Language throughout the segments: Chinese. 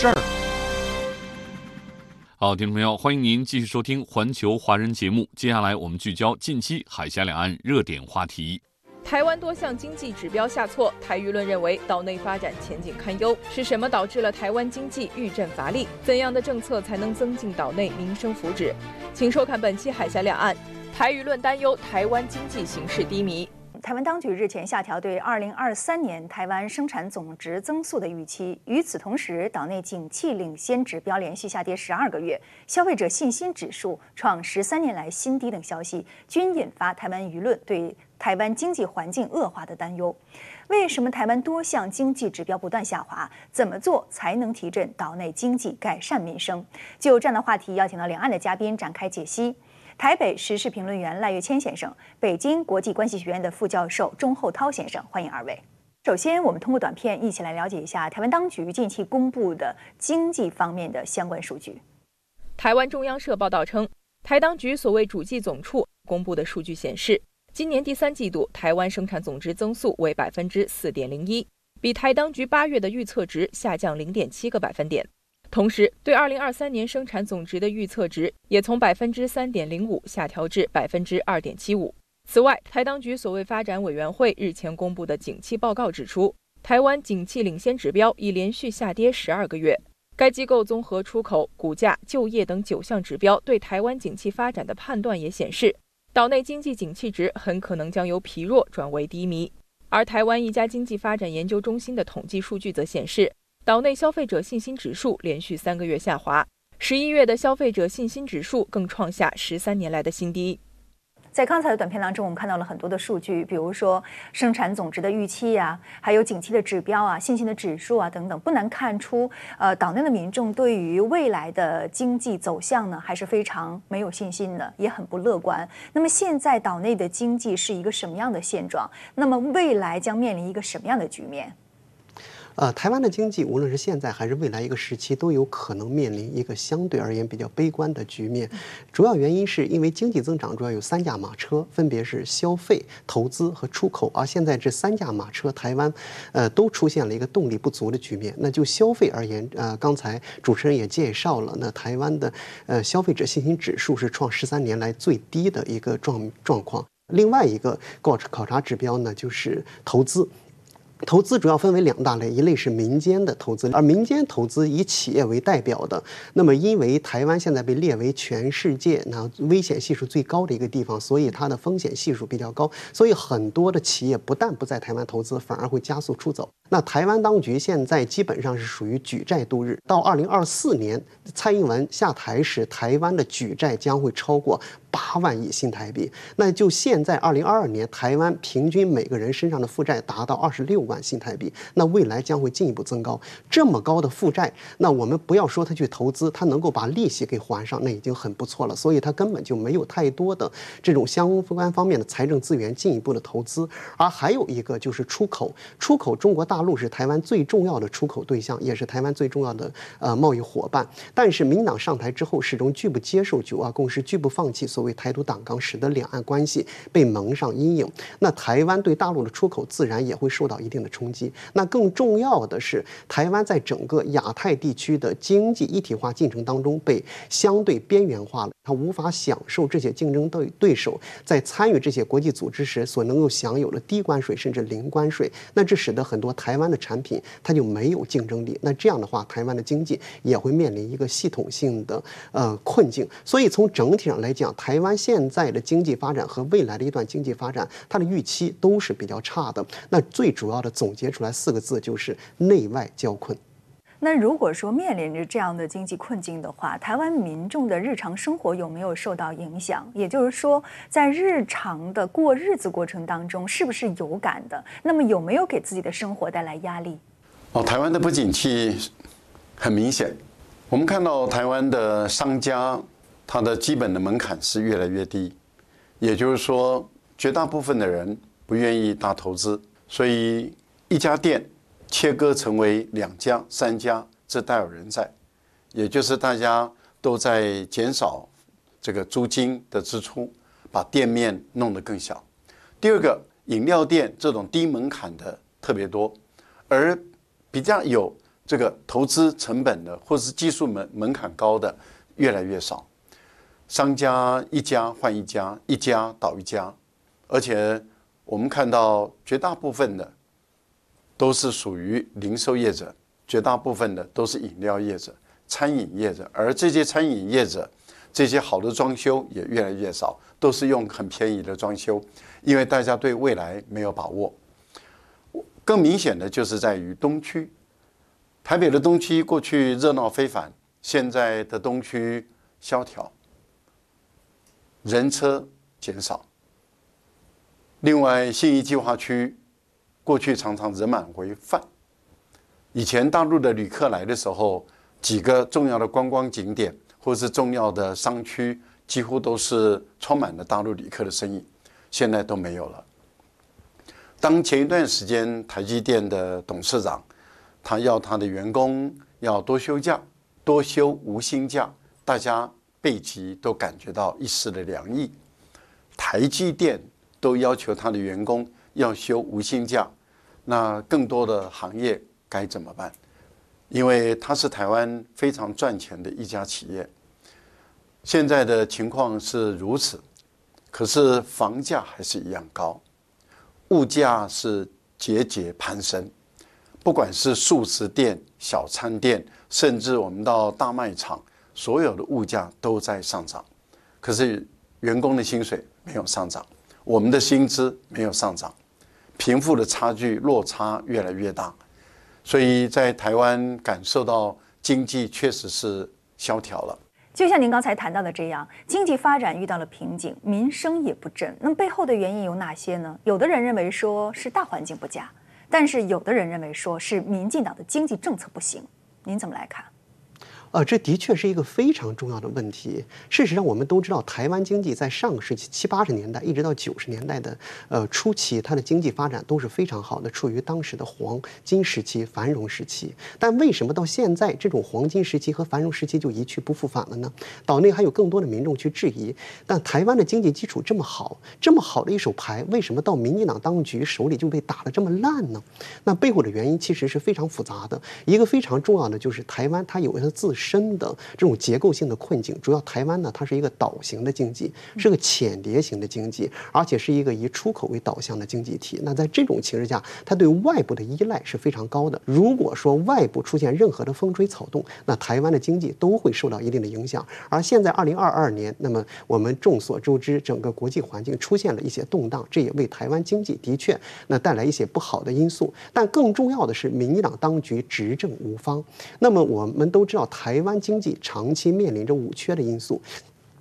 事儿。好，听众朋友，欢迎您继续收听《环球华人》节目。接下来我们聚焦近期海峡两岸热点话题。台湾多项经济指标下挫，台舆论认为岛内发展前景堪忧。是什么导致了台湾经济遇震乏力？怎样的政策才能增进岛内民生福祉？请收看本期《海峡两岸》。台舆论担忧台湾经济形势低迷。台湾当局日前下调对2023年台湾生产总值增速的预期。与此同时，岛内景气领先指标连续下跌十二个月，消费者信心指数创十三年来新低等消息，均引发台湾舆论对台湾经济环境恶化的担忧。为什么台湾多项经济指标不断下滑？怎么做才能提振岛内经济、改善民生？就这样的话题，邀请到两岸的嘉宾展开解析。台北时事评论员赖月谦先生，北京国际关系学院的副教授钟厚涛先生，欢迎二位。首先，我们通过短片一起来了解一下台湾当局近期公布的经济方面的相关数据。台湾中央社报道称，台当局所谓主计总处公布的数据显示，今年第三季度台湾生产总值增速为百分之四点零一，比台当局八月的预测值下降零点七个百分点。同时，对二零二三年生产总值的预测值也从百分之三点零五下调至百分之二点七五。此外，台当局所谓发展委员会日前公布的景气报告指出，台湾景气领先指标已连续下跌十二个月。该机构综合出口、股价、就业等九项指标对台湾景气发展的判断也显示，岛内经济景气值很可能将由疲弱转为低迷。而台湾一家经济发展研究中心的统计数据则显示。岛内消费者信心指数连续三个月下滑，十一月的消费者信心指数更创下十三年来的新低。在刚才的短片当中，我们看到了很多的数据，比如说生产总值的预期呀，还有景气的指标啊、信心的指数啊等等，不难看出，呃，岛内的民众对于未来的经济走向呢，还是非常没有信心的，也很不乐观。那么现在岛内的经济是一个什么样的现状？那么未来将面临一个什么样的局面？呃，台湾的经济无论是现在还是未来一个时期，都有可能面临一个相对而言比较悲观的局面。主要原因是因为经济增长主要有三驾马车，分别是消费、投资和出口。而现在这三驾马车，台湾呃都出现了一个动力不足的局面。那就消费而言，呃，刚才主持人也介绍了，那台湾的呃消费者信心指数是创十三年来最低的一个状状况。另外一个考考察指标呢，就是投资。投资主要分为两大类，一类是民间的投资，而民间投资以企业为代表的。那么，因为台湾现在被列为全世界那危险系数最高的一个地方，所以它的风险系数比较高，所以很多的企业不但不在台湾投资，反而会加速出走。那台湾当局现在基本上是属于举债度日，到二零二四年蔡英文下台时，台湾的举债将会超过八万亿新台币。那就现在二零二二年，台湾平均每个人身上的负债达到二十六万新台币，那未来将会进一步增高。这么高的负债，那我们不要说他去投资，他能够把利息给还上，那已经很不错了。所以他根本就没有太多的这种相关方面的财政资源进一步的投资。而还有一个就是出口，出口中国大。陆是台湾最重要的出口对象，也是台湾最重要的呃贸易伙伴。但是民党上台之后，始终拒不接受九二共识，拒不放弃所所谓台独党纲，使得两岸关系被蒙上阴影。那台湾对大陆的出口自然也会受到一定的冲击。那更重要的是，台湾在整个亚太地区的经济一体化进程当中被相对边缘化了，他无法享受这些竞争对对手在参与这些国际组织时所能够享有的低关税甚至零关税。那这使得很多台湾的产品它就没有竞争力，那这样的话，台湾的经济也会面临一个系统性的呃困境。所以从整体上来讲，台湾现在的经济发展和未来的一段经济发展，它的预期都是比较差的。那最主要的总结出来四个字就是内外交困。那如果说面临着这样的经济困境的话，台湾民众的日常生活有没有受到影响？也就是说，在日常的过日子过程当中，是不是有感的？那么有没有给自己的生活带来压力？哦，台湾的不景气很明显，我们看到台湾的商家，它的基本的门槛是越来越低，也就是说，绝大部分的人不愿意大投资，所以一家店切割成为两家、三家，这大有人在，也就是大家都在减少这个租金的支出，把店面弄得更小。第二个，饮料店这种低门槛的特别多，而比较有。这个投资成本的，或是技术门门槛高的，越来越少。商家一家换一家，一家倒一家，而且我们看到绝大部分的都是属于零售业者，绝大部分的都是饮料业者、餐饮业者，而这些餐饮业者，这些好的装修也越来越少，都是用很便宜的装修，因为大家对未来没有把握。更明显的就是在于东区。台北的东区过去热闹非凡，现在的东区萧条，人车减少。另外，信义计划区过去常常人满为患，以前大陆的旅客来的时候，几个重要的观光景点或是重要的商区，几乎都是充满了大陆旅客的身影，现在都没有了。当前一段时间，台积电的董事长。他要他的员工要多休假，多休无薪假，大家背脊都感觉到一丝的凉意。台积电都要求他的员工要休无薪假，那更多的行业该怎么办？因为它是台湾非常赚钱的一家企业。现在的情况是如此，可是房价还是一样高，物价是节节攀升。不管是素食店、小餐店，甚至我们到大卖场，所有的物价都在上涨。可是员工的薪水没有上涨，我们的薪资没有上涨，贫富的差距落差越来越大。所以在台湾感受到经济确实是萧条了。就像您刚才谈到的这样，经济发展遇到了瓶颈，民生也不振。那么背后的原因有哪些呢？有的人认为说是大环境不佳。但是有的人认为说是民进党的经济政策不行，您怎么来看？呃，这的确是一个非常重要的问题。事实上，我们都知道，台湾经济在上个世纪七八十年代一直到九十年代的呃初期，它的经济发展都是非常好的，处于当时的黄金时期、繁荣时期。但为什么到现在这种黄金时期和繁荣时期就一去不复返了呢？岛内还有更多的民众去质疑。但台湾的经济基础这么好，这么好的一手牌，为什么到民进党当局手里就被打得这么烂呢？那背后的原因其实是非常复杂的。一个非常重要的就是台湾它有它自深的这种结构性的困境，主要台湾呢，它是一个岛型的经济，是个浅碟型的经济，而且是一个以出口为导向的经济体。那在这种情势下，它对外部的依赖是非常高的。如果说外部出现任何的风吹草动，那台湾的经济都会受到一定的影响。而现在二零二二年，那么我们众所周知，整个国际环境出现了一些动荡，这也为台湾经济的确那带来一些不好的因素。但更重要的是，民进党当局执政无方。那么我们都知道，台台湾经济长期面临着五缺的因素。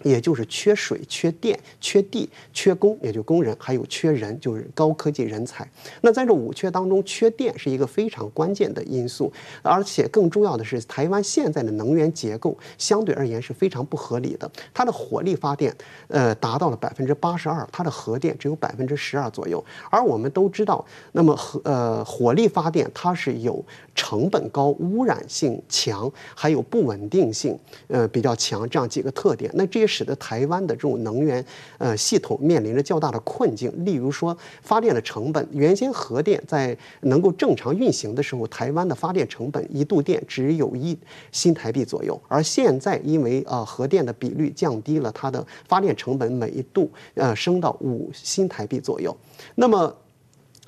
也就是缺水、缺电、缺地、缺工，也就工人，还有缺人，就是高科技人才。那在这五缺当中，缺电是一个非常关键的因素，而且更重要的是，台湾现在的能源结构相对而言是非常不合理的。它的火力发电，呃，达到了百分之八十二，它的核电只有百分之十二左右。而我们都知道，那么核呃火力发电它是有成本高、污染性强，还有不稳定性呃比较强这样几个特点。那这。使得台湾的这种能源呃系统面临着较大的困境。例如说，发电的成本，原先核电在能够正常运行的时候，台湾的发电成本一度电只有一新台币左右，而现在因为呃核电的比率降低了，它的发电成本每一度呃升到五新台币左右。那么。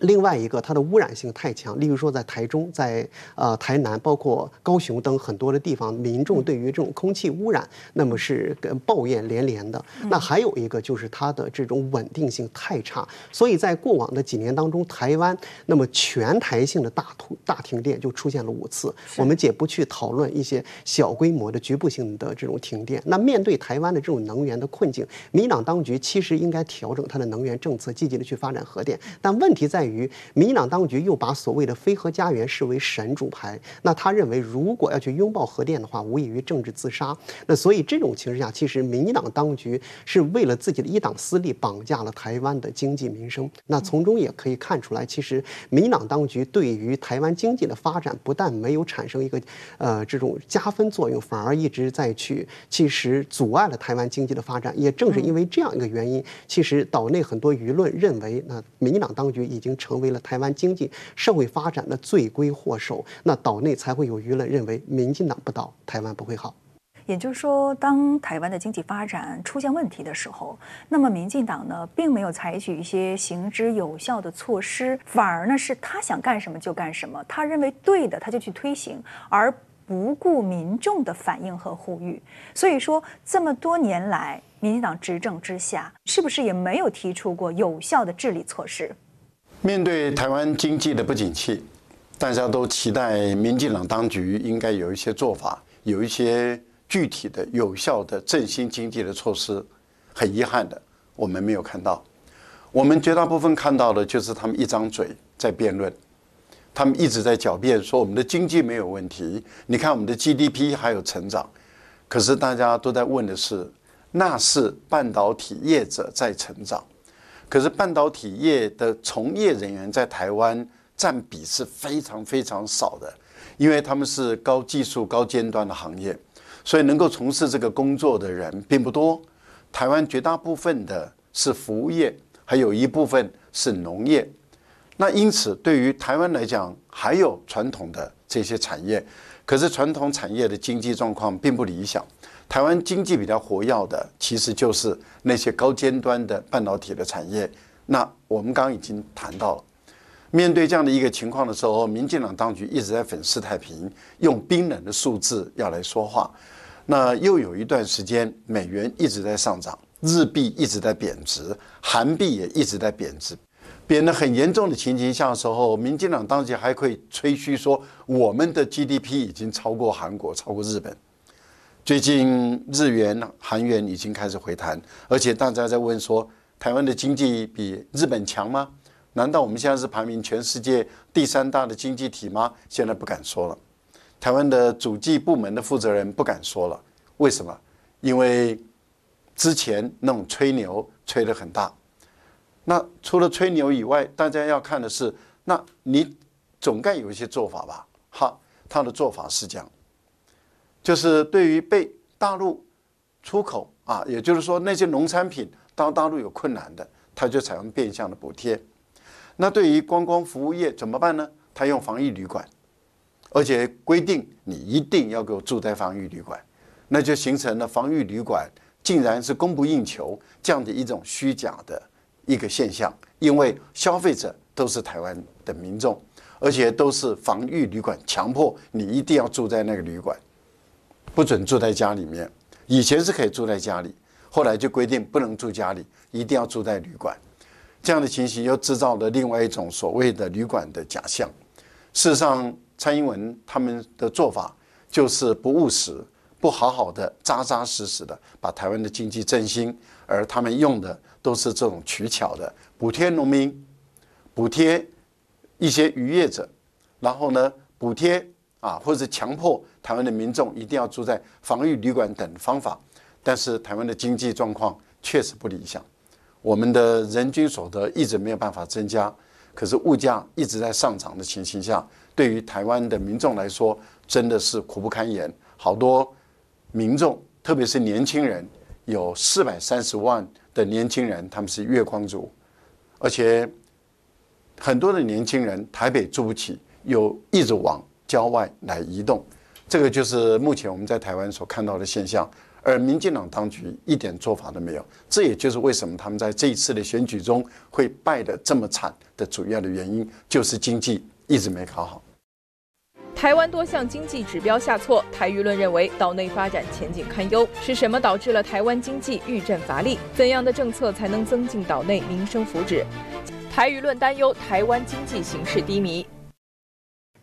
另外一个，它的污染性太强。例如说，在台中、在呃台南、包括高雄等很多的地方，民众对于这种空气污染，那么是抱怨连连的。那还有一个就是它的这种稳定性太差。所以在过往的几年当中，台湾那么全台性的大突大停电就出现了五次。我们且不去讨论一些小规模的局部性的这种停电。那面对台湾的这种能源的困境，民党当局其实应该调整它的能源政策，积极的去发展核电。但问题在于。于民进党当局又把所谓的非核家园视为神主牌。那他认为，如果要去拥抱核电的话，无异于政治自杀。那所以这种情势下，其实民进党当局是为了自己的一党私利，绑架了台湾的经济民生。那从中也可以看出来，其实民进党当局对于台湾经济的发展，不但没有产生一个呃这种加分作用，反而一直在去其实阻碍了台湾经济的发展。也正是因为这样一个原因，其实岛内很多舆论认为，那民进党当局已经成为了台湾经济社会发展的罪魁祸首。那岛内才会有舆论认为，民进党不倒，台湾不会好。也就是说，当台湾的经济发展出现问题的时候，那么民进党呢，并没有采取一些行之有效的措施，反而呢是他想干什么就干什么，他认为对的他就去推行，而不顾民众的反应和呼吁。所以说，这么多年来，民进党执政之下，是不是也没有提出过有效的治理措施？面对台湾经济的不景气，大家都期待民进党当局应该有一些做法，有一些。具体的有效的振兴经济的措施，很遗憾的，我们没有看到。我们绝大部分看到的就是他们一张嘴在辩论，他们一直在狡辩说我们的经济没有问题。你看我们的 GDP 还有成长，可是大家都在问的是，那是半导体业者在成长，可是半导体业的从业人员在台湾占比是非常非常少的，因为他们是高技术、高尖端的行业。所以能够从事这个工作的人并不多，台湾绝大部分的是服务业，还有一部分是农业。那因此，对于台湾来讲，还有传统的这些产业，可是传统产业的经济状况并不理想。台湾经济比较活跃的，其实就是那些高尖端的半导体的产业。那我们刚刚已经谈到了，面对这样的一个情况的时候，民进党当局一直在粉饰太平，用冰冷的数字要来说话。那又有一段时间，美元一直在上涨，日币一直在贬值，韩币也一直在贬值，贬得很严重的情形下的时候，民进党当局还可以吹嘘说我们的 GDP 已经超过韩国，超过日本。最近日元、韩元已经开始回弹，而且大家在问说，台湾的经济比日本强吗？难道我们现在是排名全世界第三大的经济体吗？现在不敢说了。台湾的主计部门的负责人不敢说了，为什么？因为之前那种吹牛吹得很大。那除了吹牛以外，大家要看的是，那你总该有一些做法吧？哈，他的做法是这样，就是对于被大陆出口啊，也就是说那些农产品到大陆有困难的，他就采用变相的补贴。那对于观光服务业怎么办呢？他用防疫旅馆。而且规定你一定要给我住在防御旅馆，那就形成了防御旅馆竟然是供不应求这样的一种虚假的一个现象。因为消费者都是台湾的民众，而且都是防御旅馆强迫你一定要住在那个旅馆，不准住在家里面。以前是可以住在家里，后来就规定不能住家里，一定要住在旅馆。这样的情形又制造了另外一种所谓的旅馆的假象。事实上。蔡英文他们的做法就是不务实，不好好的扎扎实实的把台湾的经济振兴，而他们用的都是这种取巧的补贴农民，补贴一些渔业者，然后呢补贴啊，或者强迫台湾的民众一定要住在防御旅馆等方法，但是台湾的经济状况确实不理想，我们的人均所得一直没有办法增加，可是物价一直在上涨的情形下。对于台湾的民众来说，真的是苦不堪言。好多民众，特别是年轻人，有四百三十万的年轻人，他们是月光族，而且很多的年轻人台北住不起，又一直往郊外来移动。这个就是目前我们在台湾所看到的现象。而民进党当局一点做法都没有，这也就是为什么他们在这一次的选举中会败得这么惨的主要的原因，就是经济。一直没搞好。台湾多项经济指标下挫，台舆论认为岛内发展前景堪忧。是什么导致了台湾经济遇震乏力？怎样的政策才能增进岛内民生福祉？台舆论担忧台湾经济形势低迷。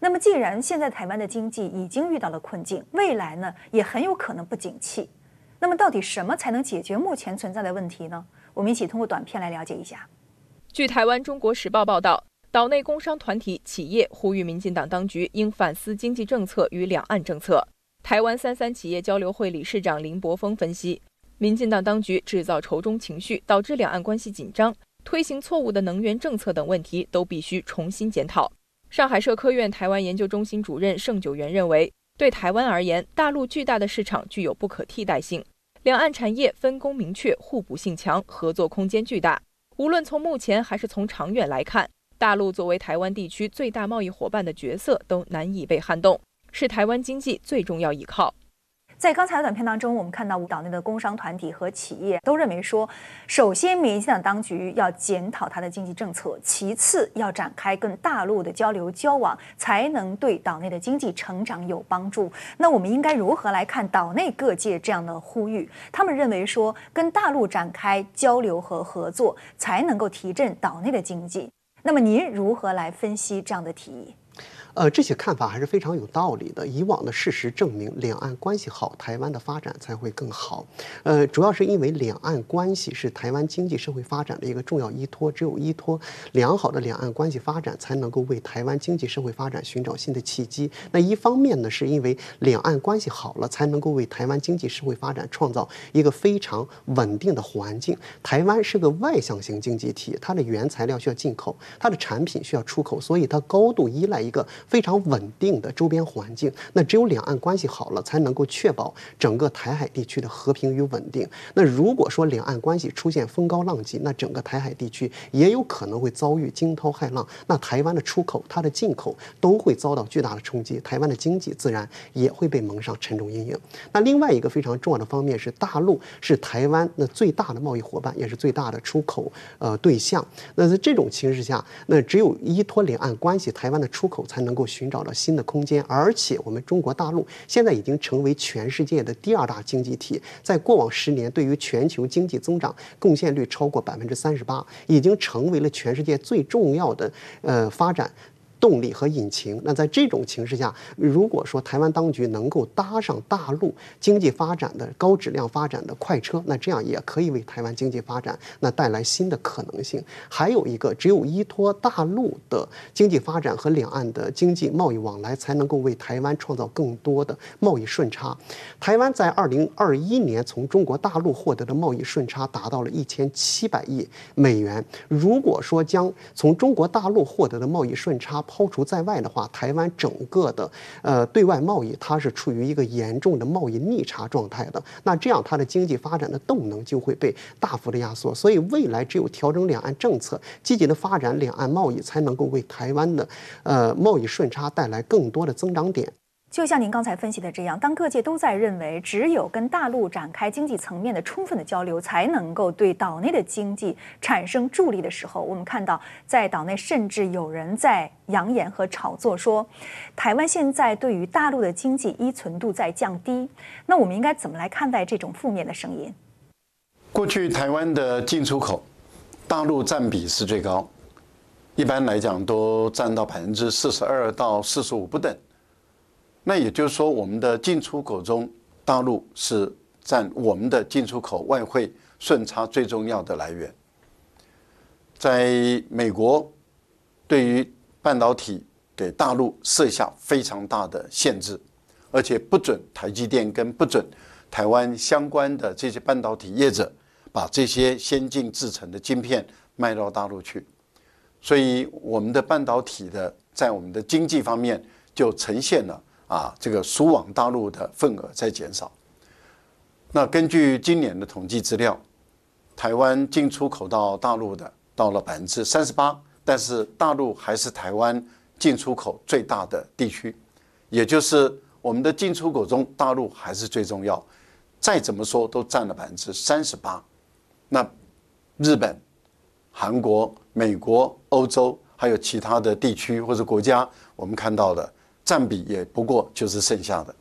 那么，既然现在台湾的经济已经遇到了困境，未来呢也很有可能不景气。那么，到底什么才能解决目前存在的问题呢？我们一起通过短片来了解一下。据台湾《中国时报》报道。岛内工商团体、企业呼吁民进党当局应反思经济政策与两岸政策。台湾三三企业交流会理事长林柏峰分析，民进党当局制造仇中情绪，导致两岸关系紧张，推行错误的能源政策等问题都必须重新检讨。上海社科院台湾研究中心主任盛九元认为，对台湾而言，大陆巨大的市场具有不可替代性，两岸产业分工明确，互补性强，合作空间巨大。无论从目前还是从长远来看，大陆作为台湾地区最大贸易伙伴的角色都难以被撼动。是台湾经济最重要依靠。在刚才的短片当中，我们看到岛内的工商团体和企业都认为说，首先民进党当局要检讨它的经济政策，其次要展开跟大陆的交流交往，才能对岛内的经济成长有帮助。那我们应该如何来看岛内各界这样的呼吁？他们认为说，跟大陆展开交流和合作，才能够提振岛内的经济。那么您如何来分析这样的提议？呃，这些看法还是非常有道理的。以往的事实证明，两岸关系好，台湾的发展才会更好。呃，主要是因为两岸关系是台湾经济社会发展的一个重要依托，只有依托良好的两岸关系发展，才能够为台湾经济社会发展寻找新的契机。那一方面呢，是因为两岸关系好了，才能够为台湾经济社会发展创造一个非常稳定的环境。台湾是个外向型经济体，它的原材料需要进口，它的产品需要出口，所以它高度依赖一个。非常稳定的周边环境，那只有两岸关系好了，才能够确保整个台海地区的和平与稳定。那如果说两岸关系出现风高浪急，那整个台海地区也有可能会遭遇惊涛骇浪。那台湾的出口、它的进口都会遭到巨大的冲击，台湾的经济自然也会被蒙上沉重阴影。那另外一个非常重要的方面是，大陆是台湾那最大的贸易伙伴，也是最大的出口呃对象。那在这种形势下，那只有依托两岸关系，台湾的出口才能。够寻找到新的空间，而且我们中国大陆现在已经成为全世界的第二大经济体，在过往十年，对于全球经济增长贡献率超过百分之三十八，已经成为了全世界最重要的呃发展。动力和引擎。那在这种形势下，如果说台湾当局能够搭上大陆经济发展的高质量发展的快车，那这样也可以为台湾经济发展那带来新的可能性。还有一个，只有依托大陆的经济发展和两岸的经济贸易往来，才能够为台湾创造更多的贸易顺差。台湾在二零二一年从中国大陆获得的贸易顺差达到了一千七百亿美元。如果说将从中国大陆获得的贸易顺差抛除在外的话，台湾整个的呃对外贸易它是处于一个严重的贸易逆差状态的。那这样它的经济发展的动能就会被大幅的压缩。所以未来只有调整两岸政策，积极的发展两岸贸易，才能够为台湾的呃贸易顺差带来更多的增长点。就像您刚才分析的这样，当各界都在认为只有跟大陆展开经济层面的充分的交流，才能够对岛内的经济产生助力的时候，我们看到在岛内甚至有人在扬言和炒作说，台湾现在对于大陆的经济依存度在降低。那我们应该怎么来看待这种负面的声音？过去台湾的进出口，大陆占比是最高，一般来讲都占到百分之四十二到四十五不等。那也就是说，我们的进出口中，大陆是占我们的进出口外汇顺差最重要的来源。在美国，对于半导体给大陆设下非常大的限制，而且不准台积电跟不准台湾相关的这些半导体业者把这些先进制成的晶片卖到大陆去，所以我们的半导体的在我们的经济方面就呈现了。啊，这个输往大陆的份额在减少。那根据今年的统计资料，台湾进出口到大陆的到了百分之三十八，但是大陆还是台湾进出口最大的地区，也就是我们的进出口中，大陆还是最重要。再怎么说都占了百分之三十八。那日本、韩国、美国、欧洲还有其他的地区或者国家，我们看到的。占比也不过就是剩下的。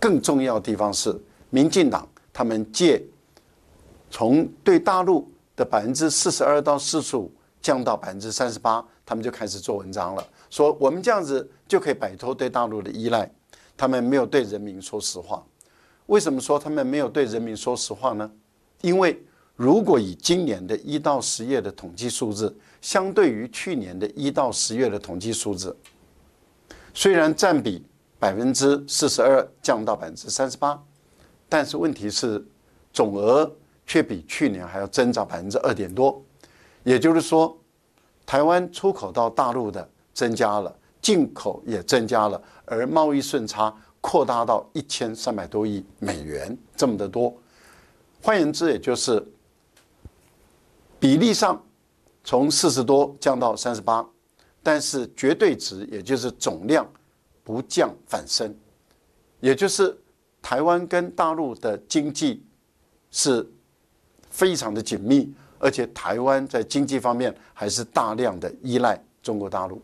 更重要的地方是，民进党他们借从对大陆的百分之四十二到四十五降到百分之三十八，他们就开始做文章了，说我们这样子就可以摆脱对大陆的依赖。他们没有对人民说实话。为什么说他们没有对人民说实话呢？因为如果以今年的一到十月的统计数字，相对于去年的一到十月的统计数字，虽然占比百分之四十二降到百分之三十八，但是问题是总额却比去年还要增长百分之二点多，也就是说，台湾出口到大陆的增加了，进口也增加了，而贸易顺差扩大到一千三百多亿美元这么的多。换言之，也就是比例上从四十多降到三十八，但是绝对值，也就是总量不降反升，也就是台湾跟大陆的经济是非常的紧密，而且台湾在经济方面还是大量的依赖中国大陆。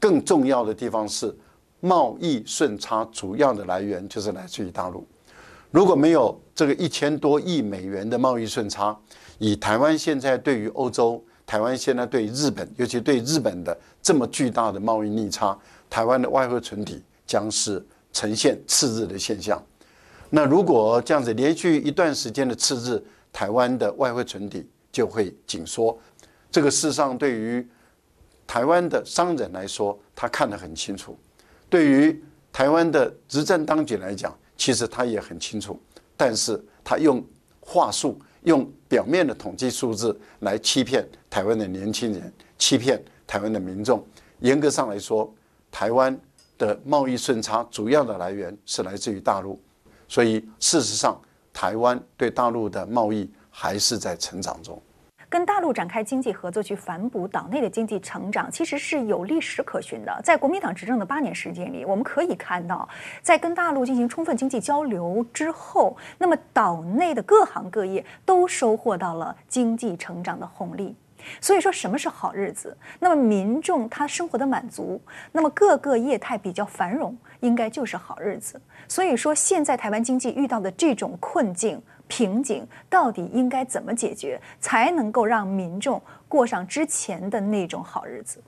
更重要的地方是，贸易顺差主要的来源就是来自于大陆。如果没有这个一千多亿美元的贸易顺差，以台湾现在对于欧洲、台湾现在对日本，尤其对日本的这么巨大的贸易逆差，台湾的外汇存底将是呈现赤日的现象。那如果这样子连续一段时间的赤日，台湾的外汇存底就会紧缩。这个事实上对于台湾的商人来说，他看得很清楚；对于台湾的执政当局来讲，其实他也很清楚，但是他用话术、用表面的统计数字来欺骗台湾的年轻人，欺骗台湾的民众。严格上来说，台湾的贸易顺差主要的来源是来自于大陆，所以事实上，台湾对大陆的贸易还是在成长中。跟大陆展开经济合作，去反哺岛内的经济成长，其实是有历史可循的。在国民党执政的八年时间里，我们可以看到，在跟大陆进行充分经济交流之后，那么岛内的各行各业都收获到了经济成长的红利。所以说，什么是好日子？那么民众他生活的满足，那么各个业态比较繁荣，应该就是好日子。所以说，现在台湾经济遇到的这种困境。瓶颈到底应该怎么解决，才能够让民众过上之前的那种好日子？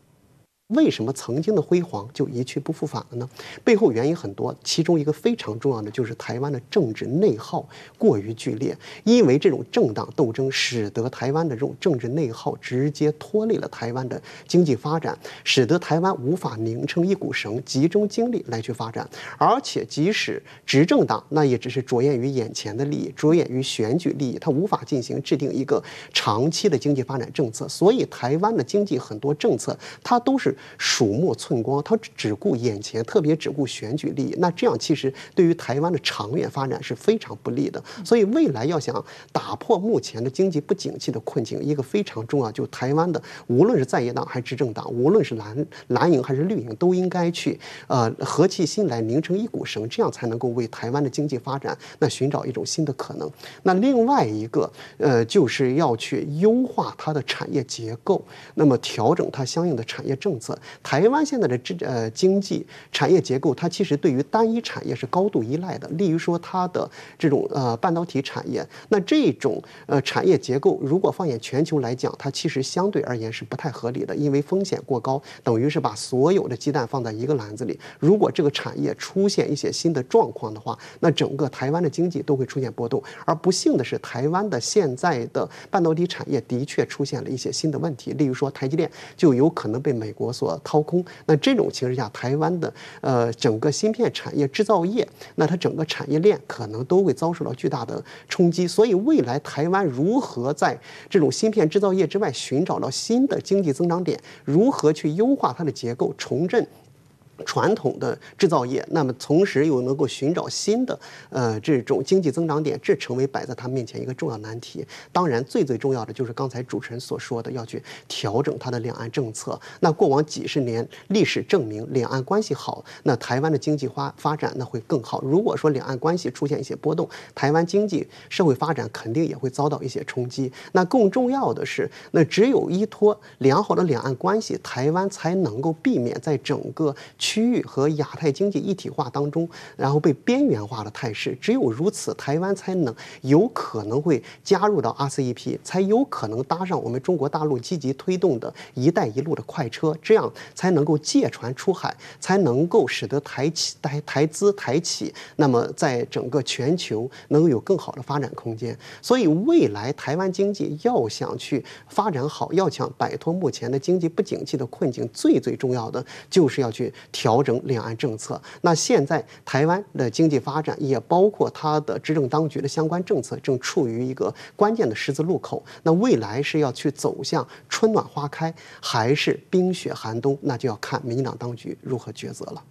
为什么曾经的辉煌就一去不复返了呢？背后原因很多，其中一个非常重要的就是台湾的政治内耗过于剧烈，因为这种政党斗争，使得台湾的这种政治内耗直接拖累了台湾的经济发展，使得台湾无法拧成一股绳，集中精力来去发展。而且，即使执政党，那也只是着眼于眼前的利益，着眼于选举利益，它无法进行制定一个长期的经济发展政策。所以，台湾的经济很多政策，它都是。鼠目寸光，他只顾眼前，特别只顾选举利益。那这样其实对于台湾的长远发展是非常不利的。所以未来要想打破目前的经济不景气的困境，一个非常重要，就台湾的无论是在野党还是执政党，无论是蓝蓝营还是绿营，都应该去呃和气心来拧成一股绳，这样才能够为台湾的经济发展那寻找一种新的可能。那另外一个呃就是要去优化它的产业结构，那么调整它相应的产业政策。台湾现在的这呃经济产业结构，它其实对于单一产业是高度依赖的。例如说，它的这种呃半导体产业，那这种呃产业结构，如果放眼全球来讲，它其实相对而言是不太合理的，因为风险过高，等于是把所有的鸡蛋放在一个篮子里。如果这个产业出现一些新的状况的话，那整个台湾的经济都会出现波动。而不幸的是，台湾的现在的半导体产业的确出现了一些新的问题，例如说台积电就有可能被美国所。掏空，那这种情况下，台湾的呃整个芯片产业制造业，那它整个产业链可能都会遭受到巨大的冲击。所以，未来台湾如何在这种芯片制造业之外寻找到新的经济增长点，如何去优化它的结构，重振？传统的制造业，那么同时又能够寻找新的呃这种经济增长点，这成为摆在他面前一个重要难题。当然，最最重要的就是刚才主持人所说的，要去调整它的两岸政策。那过往几十年历史证明，两岸关系好，那台湾的经济发发展那会更好。如果说两岸关系出现一些波动，台湾经济社会发展肯定也会遭到一些冲击。那更重要的是，那只有依托良好的两岸关系，台湾才能够避免在整个。区域和亚太经济一体化当中，然后被边缘化的态势。只有如此，台湾才能有可能会加入到 RCEP，才有可能搭上我们中国大陆积极推动的一带一路的快车，这样才能够借船出海，才能够使得台企、台台资、台企，那么在整个全球能够有更好的发展空间。所以，未来台湾经济要想去发展好，要想摆脱目前的经济不景气的困境，最最重要的就是要去调整两岸政策。那现在台湾的经济发展，也包括它的执政当局的相关政策，正处于一个关键的十字路口。那未来是要去走向春暖花开，还是冰雪寒冬？那就要看民进党当局如何抉择了。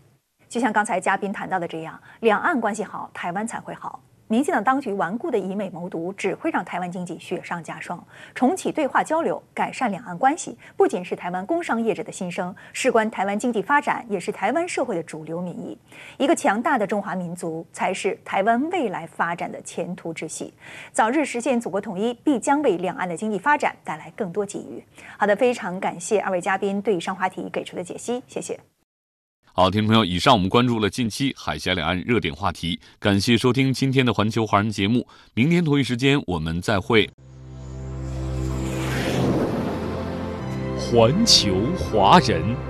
就像刚才嘉宾谈到的这样，两岸关系好，台湾才会好。民进党当局顽固的以美谋独，只会让台湾经济雪上加霜。重启对话交流，改善两岸关系，不仅是台湾工商业者的心声，事关台湾经济发展，也是台湾社会的主流民意。一个强大的中华民族，才是台湾未来发展的前途之系。早日实现祖国统一，必将为两岸的经济发展带来更多机遇。好的，非常感谢二位嘉宾对上话题给出的解析，谢谢。好，听众朋友，以上我们关注了近期海峡两岸热点话题，感谢收听今天的环球华人节目，明天同一时间我们再会。环球华人。